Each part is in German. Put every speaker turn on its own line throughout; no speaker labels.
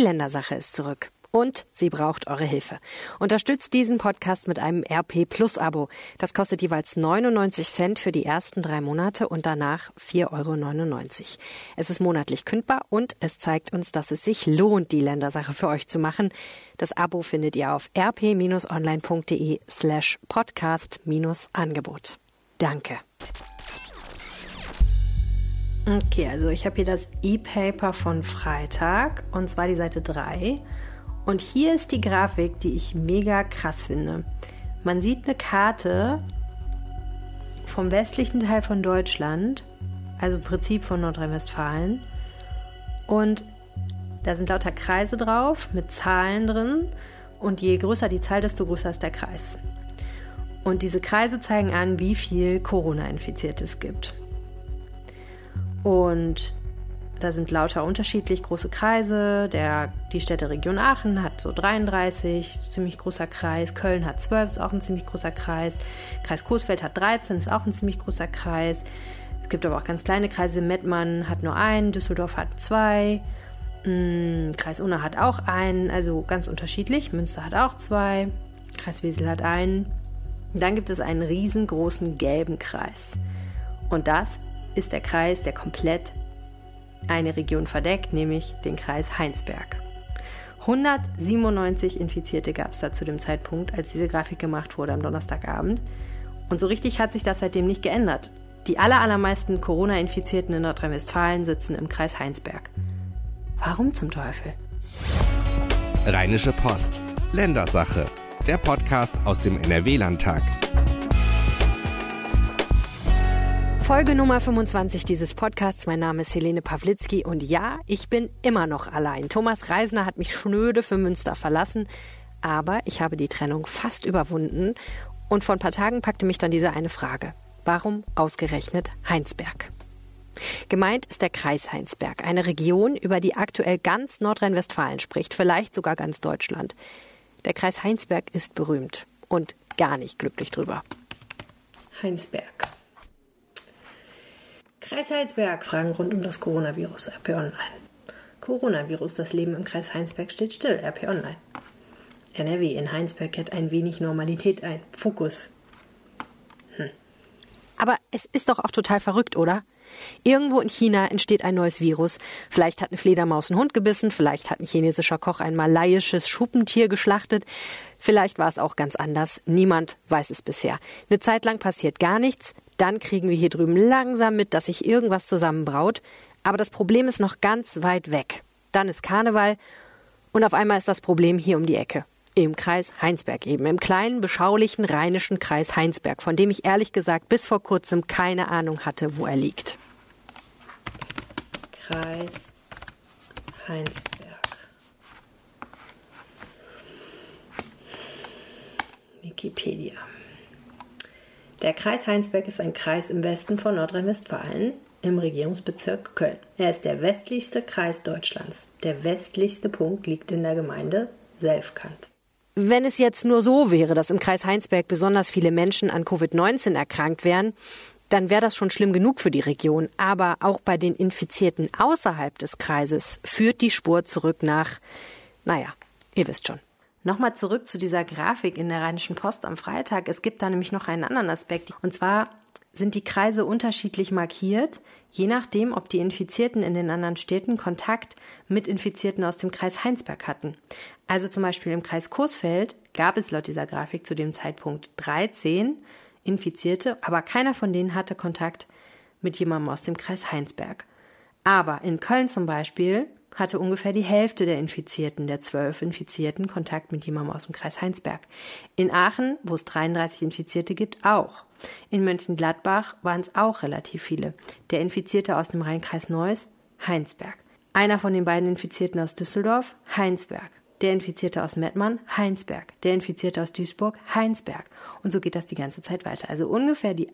Ländersache ist zurück. Und sie braucht eure Hilfe. Unterstützt diesen Podcast mit einem RP Plus Abo. Das kostet jeweils 99 Cent für die ersten drei Monate und danach 4,99 Euro. Es ist monatlich kündbar und es zeigt uns, dass es sich lohnt, die Ländersache für euch zu machen. Das Abo findet ihr auf rp-online.de slash podcast-angebot. Danke. Okay, also ich habe hier das E-Paper von Freitag und zwar die Seite 3. Und hier ist die Grafik, die ich mega krass finde. Man sieht eine Karte vom westlichen Teil von Deutschland, also im Prinzip von Nordrhein-Westfalen. Und da sind lauter Kreise drauf mit Zahlen drin. Und je größer die Zahl, desto größer ist der Kreis. Und diese Kreise zeigen an, wie viel Corona-Infizierte es gibt. Und da sind lauter unterschiedlich große Kreise. Der, die Städteregion Aachen hat so 33, ziemlich großer Kreis. Köln hat 12, ist auch ein ziemlich großer Kreis. Kreis Coesfeld hat 13, ist auch ein ziemlich großer Kreis. Es gibt aber auch ganz kleine Kreise. Mettmann hat nur einen, Düsseldorf hat zwei. Hm, Kreis Unna hat auch einen, also ganz unterschiedlich. Münster hat auch zwei. Kreis Wesel hat einen. dann gibt es einen riesengroßen gelben Kreis. Und das ist der Kreis, der komplett eine Region verdeckt, nämlich den Kreis Heinsberg. 197 Infizierte gab es da zu dem Zeitpunkt, als diese Grafik gemacht wurde am Donnerstagabend. Und so richtig hat sich das seitdem nicht geändert. Die allermeisten Corona-Infizierten in Nordrhein-Westfalen sitzen im Kreis Heinsberg. Warum zum Teufel?
Rheinische Post. Ländersache. Der Podcast aus dem NRW-Landtag.
Folge Nummer 25 dieses Podcasts. Mein Name ist Helene Pawlitzki und ja, ich bin immer noch allein. Thomas Reisner hat mich schnöde für Münster verlassen, aber ich habe die Trennung fast überwunden und vor ein paar Tagen packte mich dann diese eine Frage. Warum ausgerechnet Heinsberg? Gemeint ist der Kreis Heinsberg, eine Region, über die aktuell ganz Nordrhein-Westfalen spricht, vielleicht sogar ganz Deutschland. Der Kreis Heinsberg ist berühmt und gar nicht glücklich drüber.
Heinsberg. Kreis Heinsberg, Fragen rund um das Coronavirus, RP Online. Coronavirus, das Leben im Kreis Heinsberg steht still, RP Online. NRW in Heinsberg kehrt ein wenig Normalität ein. Fokus.
Hm. Aber es ist doch auch total verrückt, oder? Irgendwo in China entsteht ein neues Virus. Vielleicht hat eine Fledermaus einen Hund gebissen, vielleicht hat ein chinesischer Koch ein malaiisches Schuppentier geschlachtet, vielleicht war es auch ganz anders. Niemand weiß es bisher. Eine Zeit lang passiert gar nichts, dann kriegen wir hier drüben langsam mit, dass sich irgendwas zusammenbraut. Aber das Problem ist noch ganz weit weg. Dann ist Karneval und auf einmal ist das Problem hier um die Ecke. Im Kreis Heinsberg eben, im kleinen, beschaulichen rheinischen Kreis Heinsberg, von dem ich ehrlich gesagt bis vor kurzem keine Ahnung hatte, wo er liegt.
Kreis Heinsberg. Wikipedia. Der Kreis Heinsberg ist ein Kreis im Westen von Nordrhein-Westfalen im Regierungsbezirk Köln. Er ist der westlichste Kreis Deutschlands. Der westlichste Punkt liegt in der Gemeinde Selfkant.
Wenn es jetzt nur so wäre, dass im Kreis Heinsberg besonders viele Menschen an Covid-19 erkrankt wären, dann wäre das schon schlimm genug für die Region. Aber auch bei den Infizierten außerhalb des Kreises führt die Spur zurück nach, naja, ihr wisst schon. Nochmal zurück zu dieser Grafik in der Rheinischen Post am Freitag. Es gibt da nämlich noch einen anderen Aspekt. Und zwar sind die Kreise unterschiedlich markiert, je nachdem, ob die Infizierten in den anderen Städten Kontakt mit Infizierten aus dem Kreis Heinsberg hatten. Also zum Beispiel im Kreis Coesfeld gab es laut dieser Grafik zu dem Zeitpunkt 13 Infizierte, aber keiner von denen hatte Kontakt mit jemandem aus dem Kreis Heinsberg. Aber in Köln zum Beispiel hatte ungefähr die Hälfte der Infizierten, der zwölf Infizierten, Kontakt mit jemandem aus dem Kreis Heinsberg. In Aachen, wo es 33 Infizierte gibt, auch. In Mönchengladbach waren es auch relativ viele. Der Infizierte aus dem Rheinkreis Neuss, Heinsberg. Einer von den beiden Infizierten aus Düsseldorf, Heinsberg. Der Infizierte aus Mettmann, Heinsberg. Der Infizierte aus Duisburg, Heinsberg. Und so geht das die ganze Zeit weiter. Also ungefähr die,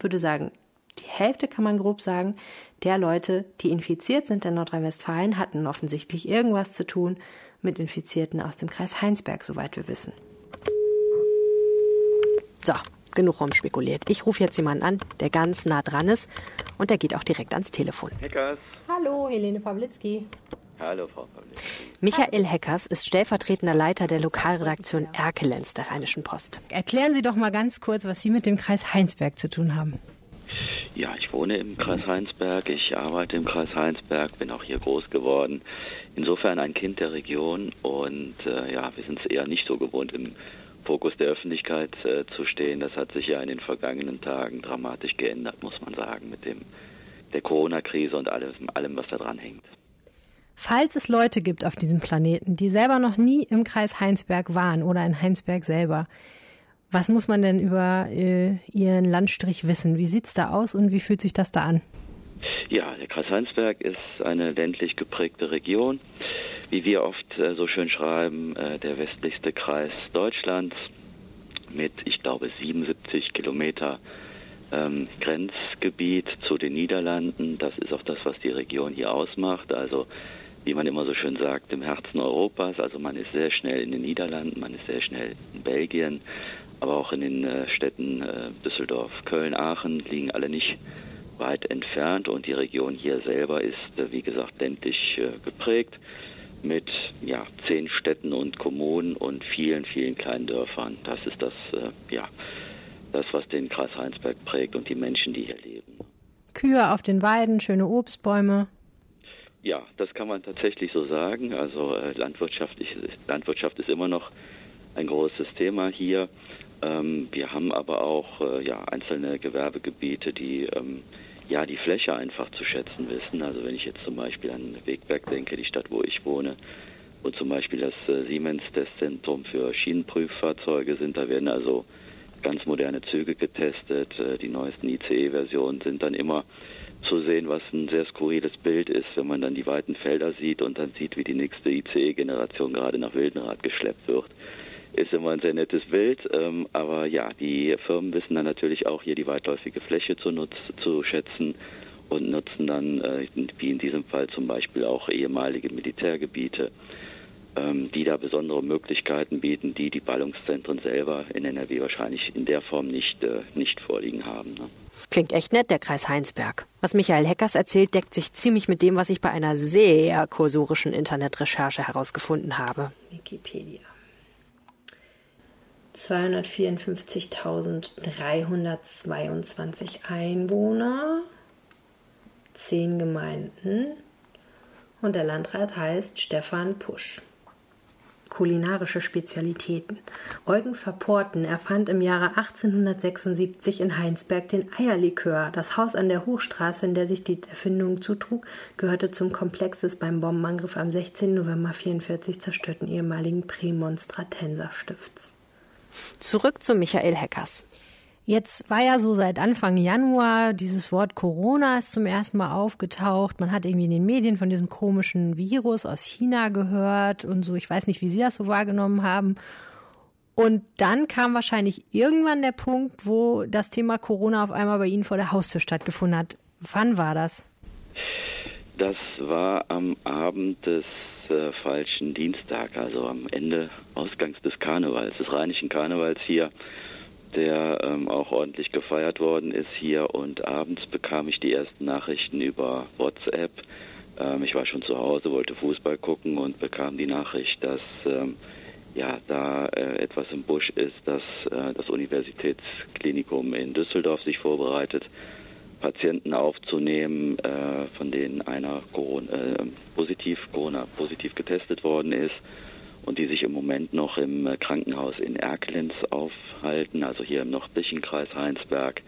würde sagen, die Hälfte kann man grob sagen, der Leute, die infiziert sind in Nordrhein-Westfalen, hatten offensichtlich irgendwas zu tun mit Infizierten aus dem Kreis Heinsberg, soweit wir wissen. So, genug rumspekuliert. Ich rufe jetzt jemanden an, der ganz nah dran ist und der geht auch direkt ans Telefon.
Hickers.
Hallo, Helene Pawlitzki.
Hallo, Frau Pavlik.
Michael Heckers ist stellvertretender Leiter der Lokalredaktion Erkelenz der Rheinischen Post.
Erklären Sie doch mal ganz kurz, was Sie mit dem Kreis Heinsberg zu tun haben.
Ja, ich wohne im Kreis Heinsberg, ich arbeite im Kreis Heinsberg, bin auch hier groß geworden. Insofern ein Kind der Region und äh, ja, wir sind es eher nicht so gewohnt, im Fokus der Öffentlichkeit äh, zu stehen. Das hat sich ja in den vergangenen Tagen dramatisch geändert, muss man sagen, mit dem der Corona-Krise und allem, allem, was da dran hängt.
Falls es Leute gibt auf diesem Planeten, die selber noch nie im Kreis Heinsberg waren oder in Heinsberg selber, was muss man denn über äh, Ihren Landstrich wissen? Wie sieht es da aus und wie fühlt sich das da an?
Ja, der Kreis Heinsberg ist eine ländlich geprägte Region. Wie wir oft äh, so schön schreiben, äh, der westlichste Kreis Deutschlands mit, ich glaube, 77 Kilometer ähm, Grenzgebiet zu den Niederlanden. Das ist auch das, was die Region hier ausmacht. Also wie man immer so schön sagt, im Herzen Europas. Also man ist sehr schnell in den Niederlanden, man ist sehr schnell in Belgien, aber auch in den äh, Städten äh, Düsseldorf, Köln, Aachen liegen alle nicht weit entfernt und die Region hier selber ist, äh, wie gesagt, ländlich geprägt mit ja, zehn Städten und Kommunen und vielen, vielen kleinen Dörfern. Das ist das, ja, das, was den Kreis Heinsberg prägt und die Menschen, die hier leben.
Kühe auf den Weiden, schöne Obstbäume.
Ja, das kann man tatsächlich so sagen. Also äh, Landwirtschaft, ich, Landwirtschaft ist immer noch ein großes Thema hier. Ähm, wir haben aber auch äh, ja, einzelne Gewerbegebiete, die ähm, ja die Fläche einfach zu schätzen wissen. Also wenn ich jetzt zum Beispiel an Wegberg denke, die Stadt, wo ich wohne, wo zum Beispiel das äh, Siemens-Testzentrum für Schienenprüffahrzeuge sind, da werden also ganz moderne Züge getestet. Äh, die neuesten ICE-Versionen sind dann immer zu sehen, was ein sehr skurriles Bild ist, wenn man dann die weiten Felder sieht und dann sieht, wie die nächste ICE-Generation gerade nach Wildenrad geschleppt wird. Ist immer ein sehr nettes Bild, ähm, aber ja, die Firmen wissen dann natürlich auch hier die weitläufige Fläche zu, nutz, zu schätzen und nutzen dann, äh, wie in diesem Fall zum Beispiel auch ehemalige Militärgebiete, ähm, die da besondere Möglichkeiten bieten, die die Ballungszentren selber in NRW wahrscheinlich in der Form nicht, äh, nicht vorliegen haben. Ne?
Klingt echt nett, der Kreis Heinsberg. Was Michael Heckers erzählt, deckt sich ziemlich mit dem, was ich bei einer sehr kursorischen Internetrecherche herausgefunden habe.
Wikipedia. 254.322 Einwohner, 10 Gemeinden und der Landrat heißt Stefan Pusch kulinarische Spezialitäten. Eugen Verporten erfand im Jahre 1876 in Heinsberg den Eierlikör. Das Haus an der Hochstraße, in der sich die Erfindung zutrug, gehörte zum Komplex des beim Bombenangriff am 16. November 1944 zerstörten ehemaligen Prämonstratenser Stifts.
Zurück zu Michael Heckers.
Jetzt war ja so seit Anfang Januar dieses Wort Corona ist zum ersten Mal aufgetaucht. Man hat irgendwie in den Medien von diesem komischen Virus aus China gehört und so. Ich weiß nicht, wie Sie das so wahrgenommen haben. Und dann kam wahrscheinlich irgendwann der Punkt, wo das Thema Corona auf einmal bei Ihnen vor der Haustür stattgefunden hat. Wann war das?
Das war am Abend des äh, falschen Dienstag, also am Ende Ausgangs des Karnevals, des rheinischen Karnevals hier der ähm, auch ordentlich gefeiert worden ist hier. Und abends bekam ich die ersten Nachrichten über WhatsApp. Ähm, ich war schon zu Hause, wollte Fußball gucken und bekam die Nachricht, dass ähm, ja da äh, etwas im Busch ist, dass äh, das Universitätsklinikum in Düsseldorf sich vorbereitet, Patienten aufzunehmen, äh, von denen einer Corona, äh, positiv, Corona positiv getestet worden ist und die sich im Moment noch im äh, Krankenhaus in Erkelenz aufhalten, also hier im nördlichen Kreis Heinsberg.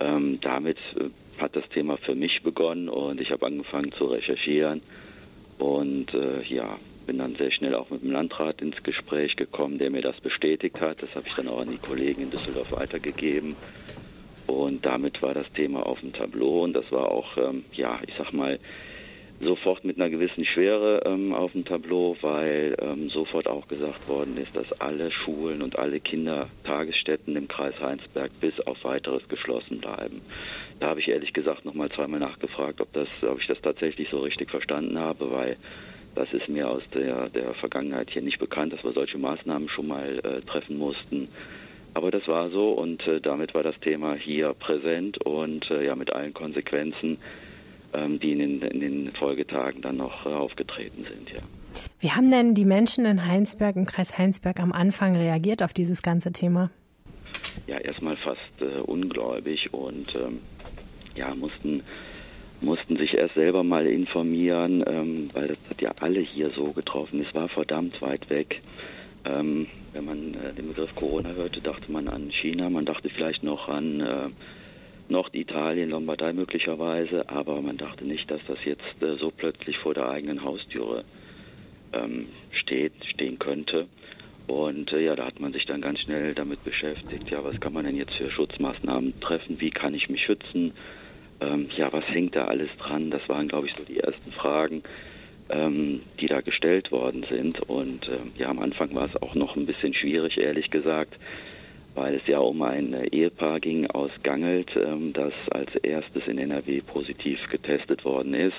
Ähm, damit äh, hat das Thema für mich begonnen und ich habe angefangen zu recherchieren und äh, ja, bin dann sehr schnell auch mit dem Landrat ins Gespräch gekommen, der mir das bestätigt hat. Das habe ich dann auch an die Kollegen in Düsseldorf weitergegeben. Und damit war das Thema auf dem Tableau und das war auch, ähm, ja, ich sag mal, sofort mit einer gewissen Schwere ähm, auf dem Tableau, weil ähm, sofort auch gesagt worden ist, dass alle Schulen und alle Kindertagesstätten im Kreis Heinsberg bis auf weiteres geschlossen bleiben. Da habe ich ehrlich gesagt nochmal zweimal nachgefragt, ob, das, ob ich das tatsächlich so richtig verstanden habe, weil das ist mir aus der, der Vergangenheit hier nicht bekannt, dass wir solche Maßnahmen schon mal äh, treffen mussten. Aber das war so und äh, damit war das Thema hier präsent und äh, ja mit allen Konsequenzen die in den, in den, Folgetagen dann noch äh, aufgetreten sind. Ja.
Wie haben denn die Menschen in Heinsberg, im Kreis Heinsberg, am Anfang reagiert auf dieses ganze Thema?
Ja, erstmal fast äh, ungläubig und ähm, ja, mussten mussten sich erst selber mal informieren, ähm, weil das hat ja alle hier so getroffen. Es war verdammt weit weg. Ähm, wenn man äh, den Begriff Corona hörte, dachte man an China, man dachte vielleicht noch an äh, Norditalien, Lombardei möglicherweise, aber man dachte nicht, dass das jetzt äh, so plötzlich vor der eigenen Haustüre ähm, steht, stehen könnte. Und äh, ja, da hat man sich dann ganz schnell damit beschäftigt, ja, was kann man denn jetzt für Schutzmaßnahmen treffen, wie kann ich mich schützen, ähm, ja, was hängt da alles dran? Das waren, glaube ich, so die ersten Fragen, ähm, die da gestellt worden sind. Und ähm, ja, am Anfang war es auch noch ein bisschen schwierig, ehrlich gesagt, weil es ja um ein Ehepaar ging aus Gangelt, ähm, das als erstes in NRW positiv getestet worden ist.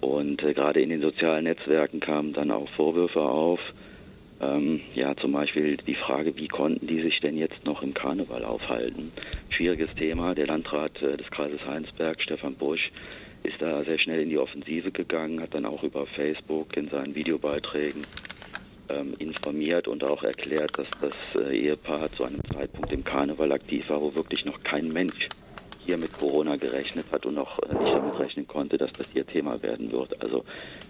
Und äh, gerade in den sozialen Netzwerken kamen dann auch Vorwürfe auf, ähm, ja, zum Beispiel die Frage, wie konnten die sich denn jetzt noch im Karneval aufhalten? Schwieriges Thema. Der Landrat äh, des Kreises Heinsberg, Stefan Busch, ist da sehr schnell in die Offensive gegangen, hat dann auch über Facebook in seinen Videobeiträgen ähm, informiert und auch erklärt, dass das äh, Ehepaar zu einem Zeitpunkt im Karneval aktiv war, wo wirklich noch kein Mensch hier mit Corona gerechnet hat und auch äh, nicht damit rechnen konnte, dass das ihr Thema werden wird. Also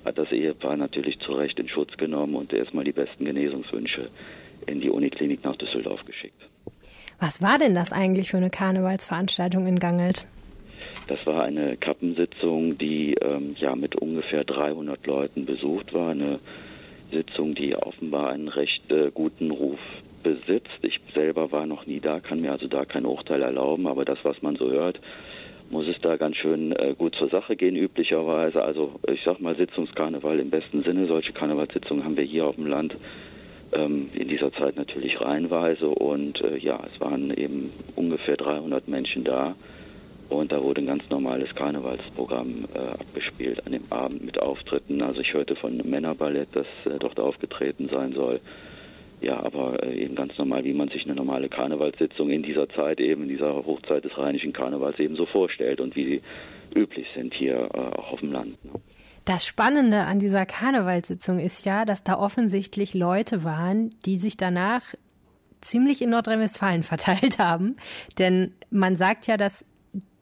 hat das Ehepaar natürlich zu Recht in Schutz genommen und erstmal die besten Genesungswünsche in die Uniklinik nach Düsseldorf geschickt.
Was war denn das eigentlich für eine Karnevalsveranstaltung in Gangelt?
Das war eine Kappensitzung, die ähm, ja mit ungefähr 300 Leuten besucht war. Eine Sitzung, die offenbar einen recht äh, guten Ruf besitzt. Ich selber war noch nie da, kann mir also da kein Urteil erlauben, aber das, was man so hört, muss es da ganz schön äh, gut zur Sache gehen, üblicherweise. Also ich sag mal Sitzungskarneval im besten Sinne. Solche Karnevalssitzungen haben wir hier auf dem Land ähm, in dieser Zeit natürlich reihenweise und äh, ja, es waren eben ungefähr 300 Menschen da und da wurde ein ganz normales Karnevalsprogramm äh, abgespielt an dem Abend mit Auftritten. Also ich hörte von einem Männerballett, das äh, dort aufgetreten sein soll. Ja, aber äh, eben ganz normal, wie man sich eine normale Karnevalssitzung in dieser Zeit, eben in dieser Hochzeit des rheinischen Karnevals eben so vorstellt und wie sie üblich sind hier äh, auch auf dem Land. Ne?
Das Spannende an dieser Karnevalssitzung ist ja, dass da offensichtlich Leute waren, die sich danach ziemlich in Nordrhein-Westfalen verteilt haben. Denn man sagt ja, dass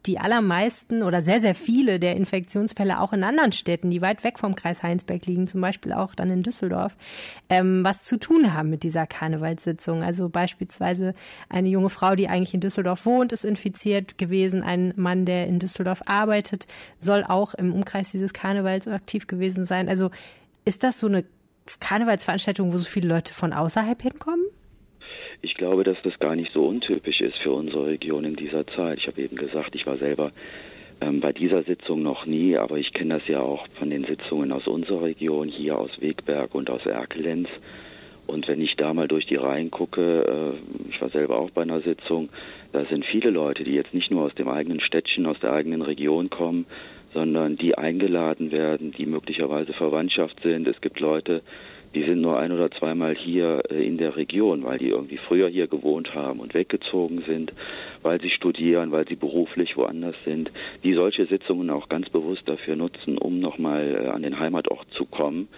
die allermeisten oder sehr, sehr viele der Infektionsfälle auch in anderen Städten, die weit weg vom Kreis Heinsberg liegen, zum Beispiel auch dann in Düsseldorf, ähm, was zu tun haben mit dieser Karnevalssitzung. Also beispielsweise eine junge Frau, die eigentlich in Düsseldorf wohnt, ist infiziert gewesen. Ein Mann, der in Düsseldorf arbeitet, soll auch im Umkreis dieses Karnevals aktiv gewesen sein. Also ist das so eine Karnevalsveranstaltung, wo so viele Leute von außerhalb hinkommen?
Ich glaube, dass das gar nicht so untypisch ist für unsere Region in dieser Zeit. Ich habe eben gesagt, ich war selber ähm, bei dieser Sitzung noch nie, aber ich kenne das ja auch von den Sitzungen aus unserer Region, hier aus Wegberg und aus Erkelenz. Und wenn ich da mal durch die Reihen gucke, äh, ich war selber auch bei einer Sitzung, da sind viele Leute, die jetzt nicht nur aus dem eigenen Städtchen, aus der eigenen Region kommen, sondern die eingeladen werden, die möglicherweise Verwandtschaft sind. Es gibt Leute, die sind nur ein oder zweimal hier äh, in der Region, weil die irgendwie früher hier gewohnt haben und weggezogen sind, weil sie studieren, weil sie beruflich woanders sind, die solche Sitzungen auch ganz bewusst dafür nutzen, um nochmal äh, an den Heimatort zu kommen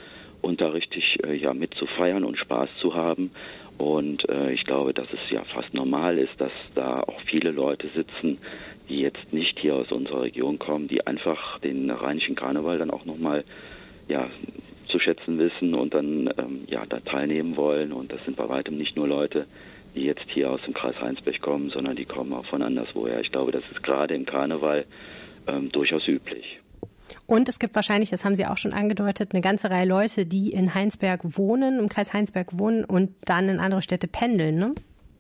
und da richtig äh, ja mit zu feiern und Spaß zu haben. Und äh, ich glaube, dass es ja fast normal ist, dass da auch viele Leute sitzen, die jetzt nicht hier aus unserer Region kommen, die einfach den rheinischen Karneval dann auch nochmal ja, zu schätzen wissen und dann ähm, ja, da teilnehmen wollen. Und das sind bei weitem nicht nur Leute, die jetzt hier aus dem Kreis Heinsberg kommen, sondern die kommen auch von anderswoher. Ich glaube, das ist gerade im Karneval ähm, durchaus üblich.
Und es gibt wahrscheinlich, das haben Sie auch schon angedeutet, eine ganze Reihe Leute, die in Heinsberg wohnen, im Kreis Heinsberg wohnen und dann in andere Städte pendeln, ne?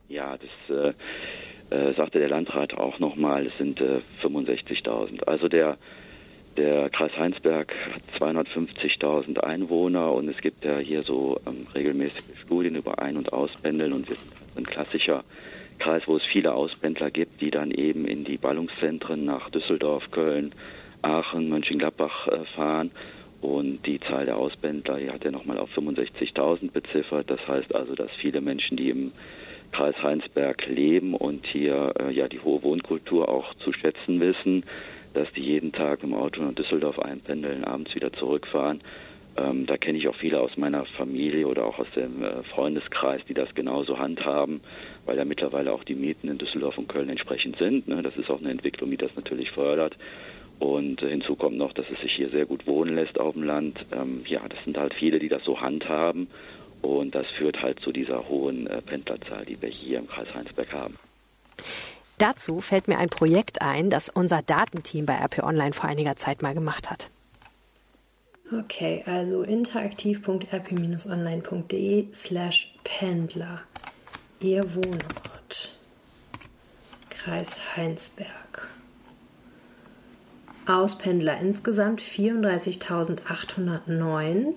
Ja, das äh, äh, sagte der Landrat auch nochmal, es sind äh, 65.000. Also der der Kreis Heinsberg hat 250.000 Einwohner und es gibt ja hier so ähm, regelmäßige Studien über Ein- und Auspendeln und wir sind ein klassischer Kreis, wo es viele Auspendler gibt, die dann eben in die Ballungszentren nach Düsseldorf, Köln, Aachen, Mönchengladbach äh, fahren. Und die Zahl der Auspendler die hat er nochmal auf 65.000 beziffert. Das heißt also, dass viele Menschen, die im Kreis Heinsberg leben und hier äh, ja die hohe Wohnkultur auch zu schätzen wissen, dass die jeden Tag im Auto nach Düsseldorf einpendeln, abends wieder zurückfahren. Ähm, da kenne ich auch viele aus meiner Familie oder auch aus dem äh, Freundeskreis, die das genauso handhaben, weil ja mittlerweile auch die Mieten in Düsseldorf und Köln entsprechend sind. Ne? Das ist auch eine Entwicklung, die das natürlich fördert. Und äh, hinzu kommt noch, dass es sich hier sehr gut wohnen lässt auf dem Land. Ähm, ja, das sind halt viele, die das so handhaben. Und das führt halt zu dieser hohen äh, Pendlerzahl, die wir hier im Kreis Heinsberg haben.
Dazu fällt mir ein Projekt ein, das unser Datenteam bei RP Online vor einiger Zeit mal gemacht hat.
Okay, also interaktiv.rp-online.de slash Pendler. Ihr Wohnort. Kreis Heinsberg. Auspendler insgesamt 34.809.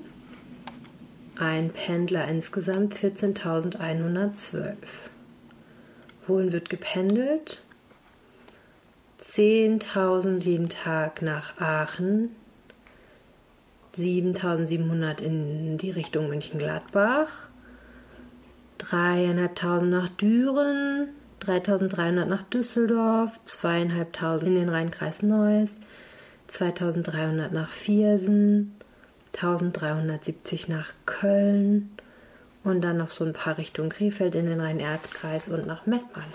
Ein Pendler insgesamt 14.112. Wohin wird gependelt? 10.000 jeden Tag nach Aachen, 7.700 in die Richtung München-Gladbach, 3.500 nach Düren, 3.300 nach Düsseldorf, 2.500 in den Rheinkreis Neuss, 2.300 nach Viersen, 1.370 nach Köln und dann noch so ein paar Richtung Krefeld in den Rhein-Erft-Kreis und nach Mettmann.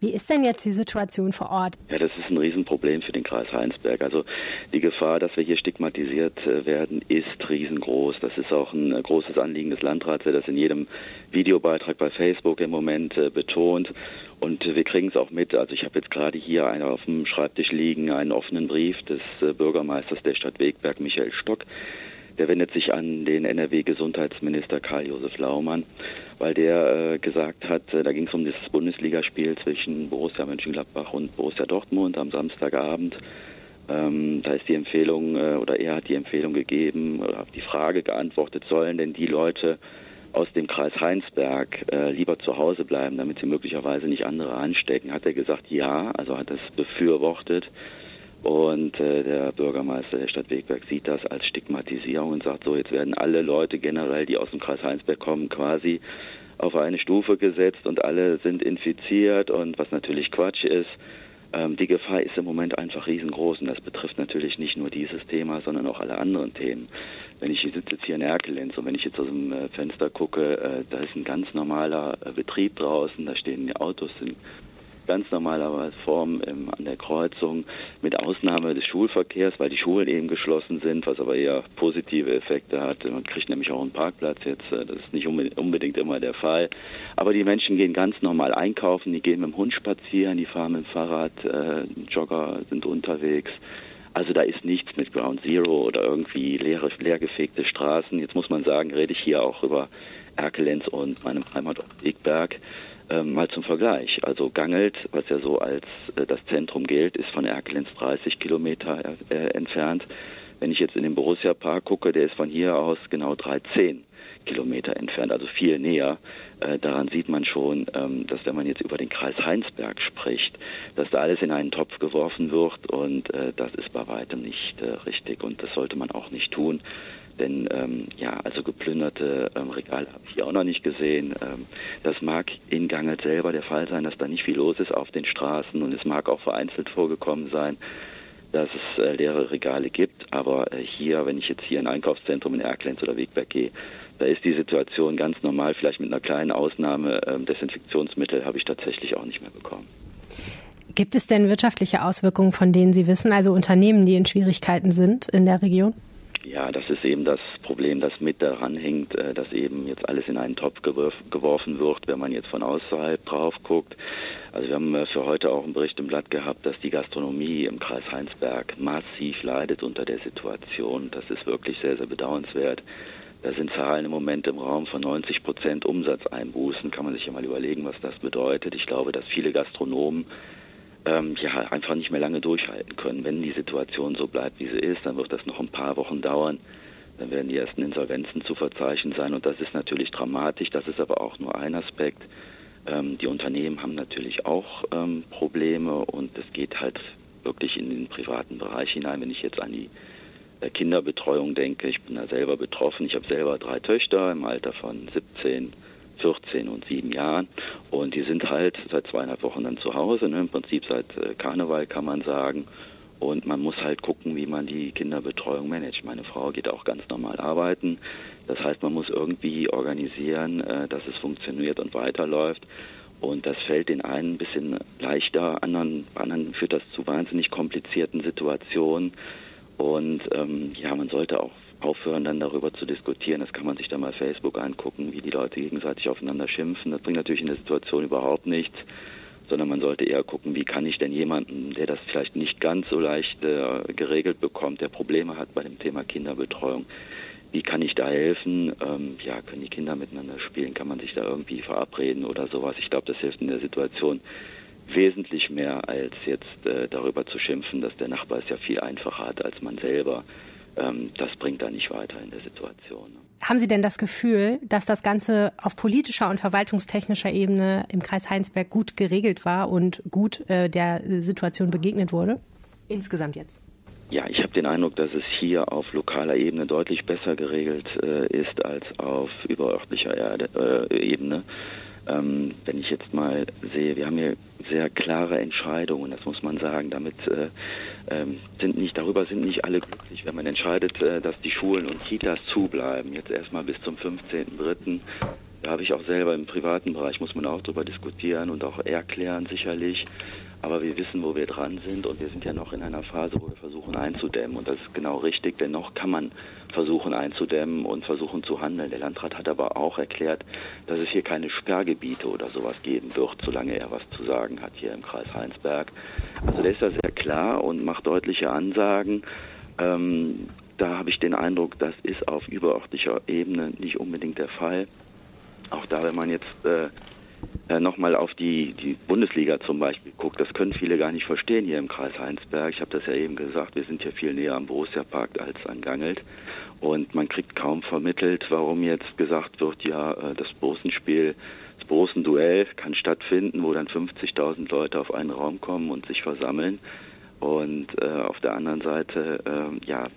Wie ist denn jetzt die Situation vor Ort?
Ja, das ist ein Riesenproblem für den Kreis Heinsberg. Also die Gefahr, dass wir hier stigmatisiert äh, werden, ist riesengroß. Das ist auch ein äh, großes Anliegen des Landrats, der das in jedem Videobeitrag bei Facebook im Moment äh, betont. Und wir kriegen es auch mit. Also ich habe jetzt gerade hier einen auf dem Schreibtisch liegen, einen offenen Brief des Bürgermeisters der Stadt Wegberg, Michael Stock der wendet sich an den NRW-Gesundheitsminister Karl-Josef Laumann, weil der äh, gesagt hat, äh, da ging es um das Bundesligaspiel zwischen Borussia Mönchengladbach und Borussia Dortmund am Samstagabend. Ähm, da ist die Empfehlung, äh, oder er hat die Empfehlung gegeben, oder auf die Frage geantwortet, sollen denn die Leute aus dem Kreis Heinsberg äh, lieber zu Hause bleiben, damit sie möglicherweise nicht andere anstecken, hat er gesagt, ja, also hat es befürwortet. Und äh, der Bürgermeister der Stadt Wegberg sieht das als Stigmatisierung und sagt so, jetzt werden alle Leute generell, die aus dem Kreis Heinsberg kommen, quasi auf eine Stufe gesetzt und alle sind infiziert und was natürlich Quatsch ist. Ähm, die Gefahr ist im Moment einfach riesengroß und das betrifft natürlich nicht nur dieses Thema, sondern auch alle anderen Themen. Wenn ich sitze jetzt hier in Erkelenz und wenn ich jetzt aus dem äh, Fenster gucke, äh, da ist ein ganz normaler äh, Betrieb draußen, da stehen Autos, sind ganz normaler Form ähm, an der Kreuzung, mit Ausnahme des Schulverkehrs, weil die Schulen eben geschlossen sind, was aber eher positive Effekte hat. Man kriegt nämlich auch einen Parkplatz jetzt, äh, das ist nicht unbedingt immer der Fall. Aber die Menschen gehen ganz normal einkaufen, die gehen mit dem Hund spazieren, die fahren mit dem Fahrrad, äh, Jogger sind unterwegs. Also da ist nichts mit Ground Zero oder irgendwie leere, leergefegte Straßen. Jetzt muss man sagen, rede ich hier auch über Erkelenz und meinem Heimatort Wegberg. Ähm, mal zum Vergleich. Also Gangelt, was ja so als äh, das Zentrum gilt, ist von Erkelenz 30 Kilometer äh, entfernt. Wenn ich jetzt in den Borussia Park gucke, der ist von hier aus genau 13 Kilometer entfernt, also viel näher. Äh, daran sieht man schon, ähm, dass wenn man jetzt über den Kreis Heinsberg spricht, dass da alles in einen Topf geworfen wird und äh, das ist bei weitem nicht äh, richtig und das sollte man auch nicht tun. Denn ähm, ja, also geplünderte ähm, Regale habe ich hier auch noch nicht gesehen. Ähm, das mag in Gangelt selber der Fall sein, dass da nicht viel los ist auf den Straßen und es mag auch vereinzelt vorgekommen sein, dass es äh, leere Regale gibt. Aber äh, hier, wenn ich jetzt hier in ein Einkaufszentrum in Erklenz oder Wegberg gehe, da ist die Situation ganz normal, vielleicht mit einer kleinen Ausnahme. Ähm, Desinfektionsmittel habe ich tatsächlich auch nicht mehr bekommen.
Gibt es denn wirtschaftliche Auswirkungen, von denen Sie wissen, also Unternehmen, die in Schwierigkeiten sind in der Region?
Ja, das ist eben das Problem, das mit daran hängt, äh, dass eben jetzt alles in einen Topf geworfen wird, wenn man jetzt von außerhalb drauf guckt. Also wir haben äh, für heute auch einen Bericht im Blatt gehabt, dass die Gastronomie im Kreis Heinsberg massiv leidet unter der Situation. Das ist wirklich sehr, sehr bedauernswert. Da sind Zahlen im Moment im Raum von 90 Prozent Umsatzeinbußen. Kann man sich ja mal überlegen, was das bedeutet. Ich glaube, dass viele Gastronomen ähm, ja einfach nicht mehr lange durchhalten können. Wenn die Situation so bleibt, wie sie ist, dann wird das noch ein paar Wochen dauern. Dann werden die ersten Insolvenzen zu verzeichnen sein und das ist natürlich dramatisch. Das ist aber auch nur ein Aspekt. Ähm, die Unternehmen haben natürlich auch ähm, Probleme und es geht halt wirklich in den privaten Bereich hinein. Wenn ich jetzt an die äh, Kinderbetreuung denke, ich bin da selber betroffen. Ich habe selber drei Töchter im Alter von 17, 14 und 7 Jahren. Und die sind halt seit zweieinhalb Wochen dann zu Hause, ne? im Prinzip seit äh, Karneval kann man sagen. Und man muss halt gucken, wie man die Kinderbetreuung managt. Meine Frau geht auch ganz normal arbeiten. Das heißt, man muss irgendwie organisieren, äh, dass es funktioniert und weiterläuft. Und das fällt den einen ein bisschen leichter, anderen, anderen führt das zu wahnsinnig komplizierten Situationen. Und ähm, ja, man sollte auch aufhören, dann darüber zu diskutieren. Das kann man sich dann mal Facebook angucken, wie die Leute gegenseitig aufeinander schimpfen. Das bringt natürlich in der Situation überhaupt nichts, sondern man sollte eher gucken, wie kann ich denn jemanden, der das vielleicht nicht ganz so leicht äh, geregelt bekommt, der Probleme hat bei dem Thema Kinderbetreuung, wie kann ich da helfen? Ähm, ja, können die Kinder miteinander spielen? Kann man sich da irgendwie verabreden oder sowas? Ich glaube, das hilft in der Situation wesentlich mehr, als jetzt äh, darüber zu schimpfen, dass der Nachbar es ja viel einfacher hat als man selber. Ähm, das bringt da nicht weiter in der Situation.
Haben Sie denn das Gefühl, dass das Ganze auf politischer und verwaltungstechnischer Ebene im Kreis Heinsberg gut geregelt war und gut äh, der Situation begegnet wurde? Insgesamt jetzt.
Ja, ich habe den Eindruck, dass es hier auf lokaler Ebene deutlich besser geregelt äh, ist als auf überörtlicher Erde, äh, Ebene. Ähm, wenn ich jetzt mal sehe, wir haben hier sehr klare Entscheidungen, das muss man sagen. Damit äh, ähm, sind nicht, darüber sind nicht alle glücklich, wenn man entscheidet, äh, dass die Schulen und Kitas zubleiben. Jetzt erstmal bis zum 15.03. Da habe ich auch selber im privaten Bereich, muss man auch darüber diskutieren und auch erklären sicherlich. Aber wir wissen, wo wir dran sind und wir sind ja noch in einer Phase, wo wir versuchen einzudämmen. Und das ist genau richtig, denn noch kann man versuchen einzudämmen und versuchen zu handeln. Der Landrat hat aber auch erklärt, dass es hier keine Sperrgebiete oder sowas geben wird, solange er was zu sagen hat hier im Kreis Heinsberg. Also der ist da sehr klar und macht deutliche Ansagen. Ähm, da habe ich den Eindruck, das ist auf überörtlicher Ebene nicht unbedingt der Fall. Auch da, wenn man jetzt äh, nochmal auf die, die Bundesliga zum Beispiel guckt, das können viele gar nicht verstehen hier im Kreis Heinsberg. Ich habe das ja eben gesagt, wir sind hier viel näher am Borussia Park als an Gangelt. Und man kriegt kaum vermittelt, warum jetzt gesagt wird, ja, äh, das Bosenspiel, das Bosen-Duell kann stattfinden, wo dann 50.000 Leute auf einen Raum kommen und sich versammeln. Und äh, auf der anderen Seite, äh, ja,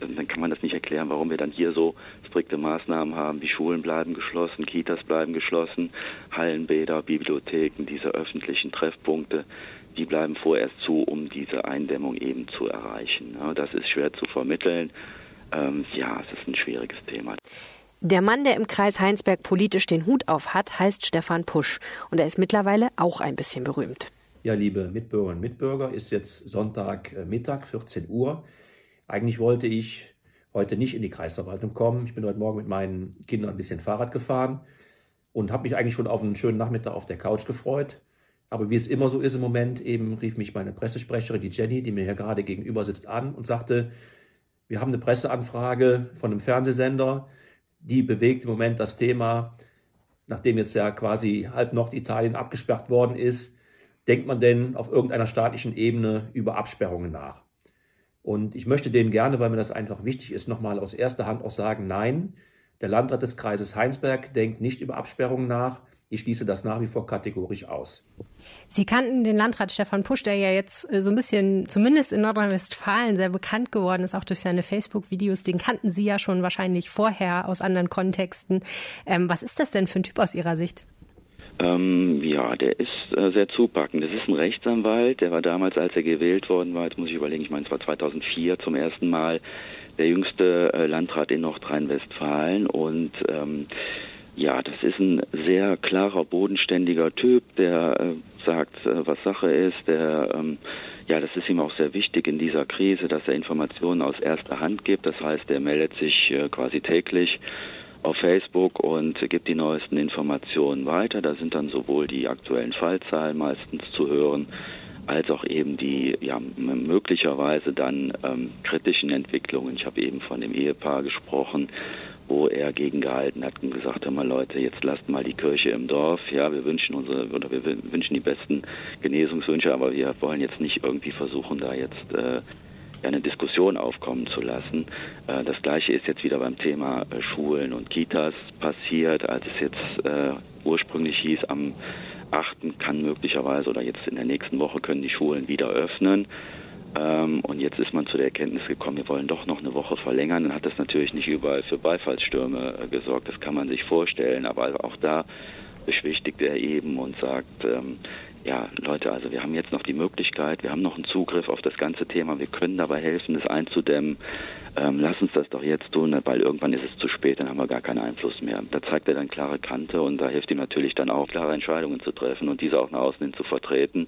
dann kann man das nicht erklären, warum wir dann hier so strikte Maßnahmen haben, wie Schulen bleiben geschlossen, Kitas bleiben geschlossen, Hallenbäder, Bibliotheken, diese öffentlichen Treffpunkte, die bleiben vorerst zu, um diese Eindämmung eben zu erreichen. das ist schwer zu vermitteln. Ähm, ja, es ist ein schwieriges Thema.
Der Mann, der im Kreis Heinsberg politisch den Hut auf hat, heißt Stefan Pusch und er ist mittlerweile auch ein bisschen berühmt.
Ja, liebe Mitbürgerinnen und Mitbürger, ist jetzt Sonntagmittag, äh, 14 Uhr. Eigentlich wollte ich heute nicht in die Kreisverwaltung kommen. Ich bin heute Morgen mit meinen Kindern ein bisschen Fahrrad gefahren und habe mich eigentlich schon auf einen schönen Nachmittag auf der Couch gefreut. Aber wie es immer so ist im Moment, eben rief mich meine Pressesprecherin, die Jenny, die mir hier gerade gegenüber sitzt, an und sagte, wir haben eine Presseanfrage von einem Fernsehsender, die bewegt im Moment das Thema, nachdem jetzt ja quasi halb Norditalien abgesperrt worden ist, denkt man denn auf irgendeiner staatlichen Ebene über Absperrungen nach? Und ich möchte denen gerne, weil mir das einfach wichtig ist, nochmal aus erster Hand auch sagen, nein, der Landrat des Kreises Heinsberg denkt nicht über Absperrungen nach. Ich schließe das nach wie vor kategorisch aus.
Sie kannten den Landrat Stefan Pusch, der ja jetzt äh, so ein bisschen, zumindest in Nordrhein-Westfalen, sehr bekannt geworden ist, auch durch seine Facebook-Videos. Den kannten Sie ja schon wahrscheinlich vorher aus anderen Kontexten. Ähm, was ist das denn für ein Typ aus Ihrer Sicht?
Ähm, ja, der ist äh, sehr zupackend. Das ist ein Rechtsanwalt, der war damals, als er gewählt worden war, jetzt muss ich überlegen, ich meine, es war 2004 zum ersten Mal der jüngste äh, Landrat in Nordrhein-Westfalen und ähm, ja, das ist ein sehr klarer, bodenständiger Typ, der äh, sagt, äh, was Sache ist, der ähm, ja, das ist ihm auch sehr wichtig in dieser Krise, dass er Informationen aus erster Hand gibt. Das heißt, er meldet sich äh, quasi täglich auf Facebook und gibt die neuesten Informationen weiter. Da sind dann sowohl die aktuellen Fallzahlen meistens zu hören, als auch eben die ja, möglicherweise dann ähm, kritischen Entwicklungen. Ich habe eben von dem Ehepaar gesprochen, wo er gegengehalten hat und gesagt hat, mal Leute, jetzt lasst mal die Kirche im Dorf. Ja, wir wünschen unsere oder wir wünschen die besten Genesungswünsche, aber wir wollen jetzt nicht irgendwie versuchen, da jetzt äh, eine Diskussion aufkommen zu lassen. Äh, das gleiche ist jetzt wieder beim Thema äh, Schulen und Kitas passiert, als es jetzt äh, ursprünglich hieß, am 8. kann möglicherweise oder jetzt in der nächsten Woche können die Schulen wieder öffnen. Ähm, und jetzt ist man zu der Erkenntnis gekommen, wir wollen doch noch eine Woche verlängern. Dann hat das natürlich nicht überall für Beifallsstürme gesorgt, das kann man sich vorstellen. Aber auch da beschwichtigt er eben und sagt, ähm, ja, Leute, also wir haben jetzt noch die Möglichkeit, wir haben noch einen Zugriff auf das ganze Thema, wir können dabei helfen, das einzudämmen. Ähm, lass uns das doch jetzt tun, weil irgendwann ist es zu spät, dann haben wir gar keinen Einfluss mehr. Da zeigt er dann klare Kante und da hilft ihm natürlich dann auch, klare Entscheidungen zu treffen und diese auch nach außen hin zu vertreten.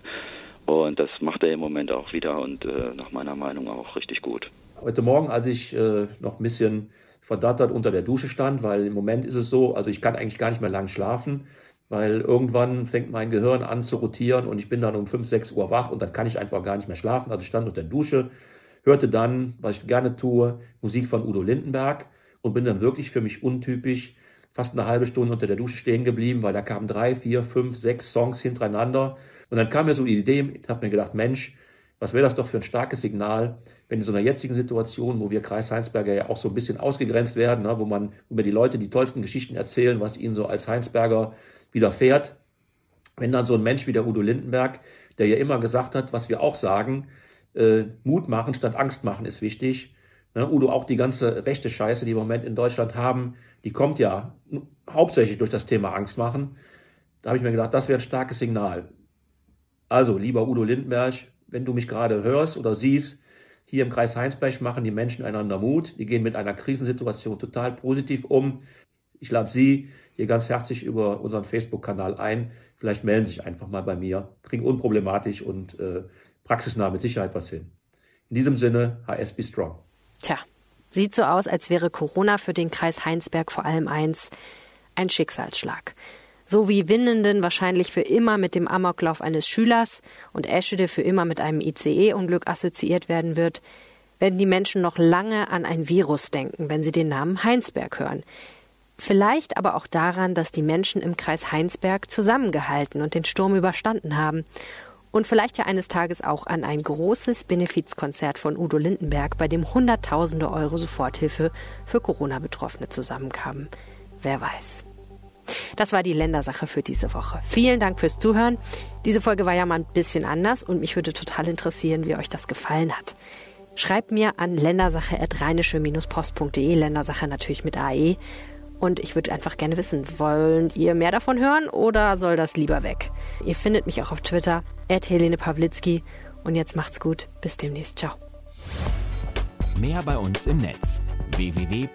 Und das macht er im Moment auch wieder und äh, nach meiner Meinung auch richtig gut.
Heute Morgen, als ich äh, noch ein bisschen verdattert unter der Dusche stand, weil im Moment ist es so, also ich kann eigentlich gar nicht mehr lang schlafen weil irgendwann fängt mein Gehirn an zu rotieren und ich bin dann um 5, 6 Uhr wach und dann kann ich einfach gar nicht mehr schlafen. Also ich stand unter der Dusche, hörte dann, was ich gerne tue, Musik von Udo Lindenberg und bin dann wirklich für mich untypisch fast eine halbe Stunde unter der Dusche stehen geblieben, weil da kamen drei, vier, fünf, sechs Songs hintereinander. Und dann kam mir so die Idee, ich habe mir gedacht, Mensch, was wäre das doch für ein starkes Signal, wenn in so einer jetzigen Situation, wo wir Kreis Heinsberger ja auch so ein bisschen ausgegrenzt werden, ne, wo man, wo mir die Leute die tollsten Geschichten erzählen, was ihnen so als Heinsberger widerfährt, wenn dann so ein Mensch wie der Udo Lindenberg, der ja immer gesagt hat, was wir auch sagen, äh, Mut machen statt Angst machen ist wichtig. Ne, Udo, auch die ganze rechte Scheiße, die wir im Moment in Deutschland haben, die kommt ja hauptsächlich durch das Thema Angst machen. Da habe ich mir gedacht, das wäre ein starkes Signal. Also, lieber Udo Lindenberg, wenn du mich gerade hörst oder siehst, hier im Kreis Heinsberg machen die Menschen einander Mut. Die gehen mit einer Krisensituation total positiv um. Ich lade Sie hier ganz herzlich über unseren Facebook-Kanal ein. Vielleicht melden Sie sich einfach mal bei mir. Kriegen unproblematisch und äh, praxisnah mit Sicherheit was hin. In diesem Sinne, HS Be Strong.
Tja, sieht so aus, als wäre Corona für den Kreis Heinsberg vor allem eins, ein Schicksalsschlag. So wie Winnenden wahrscheinlich für immer mit dem Amoklauf eines Schülers und Eschede für immer mit einem ICE-Unglück assoziiert werden wird, werden die Menschen noch lange an ein Virus denken, wenn sie den Namen Heinsberg hören. Vielleicht aber auch daran, dass die Menschen im Kreis Heinsberg zusammengehalten und den Sturm überstanden haben. Und vielleicht ja eines Tages auch an ein großes Benefizkonzert von Udo Lindenberg, bei dem Hunderttausende Euro Soforthilfe für Corona-Betroffene zusammenkamen. Wer weiß. Das war die Ländersache für diese Woche. Vielen Dank fürs Zuhören. Diese Folge war ja mal ein bisschen anders und mich würde total interessieren, wie euch das gefallen hat. Schreibt mir an ländersache.rheinische-post.de, Ländersache natürlich mit AE. Und ich würde einfach gerne wissen, wollt ihr mehr davon hören oder soll das lieber weg? Ihr findet mich auch auf Twitter, Helene Pawlitzki. Und jetzt macht's gut. Bis demnächst. Ciao.
Mehr bei uns im Netz www.rp-online.de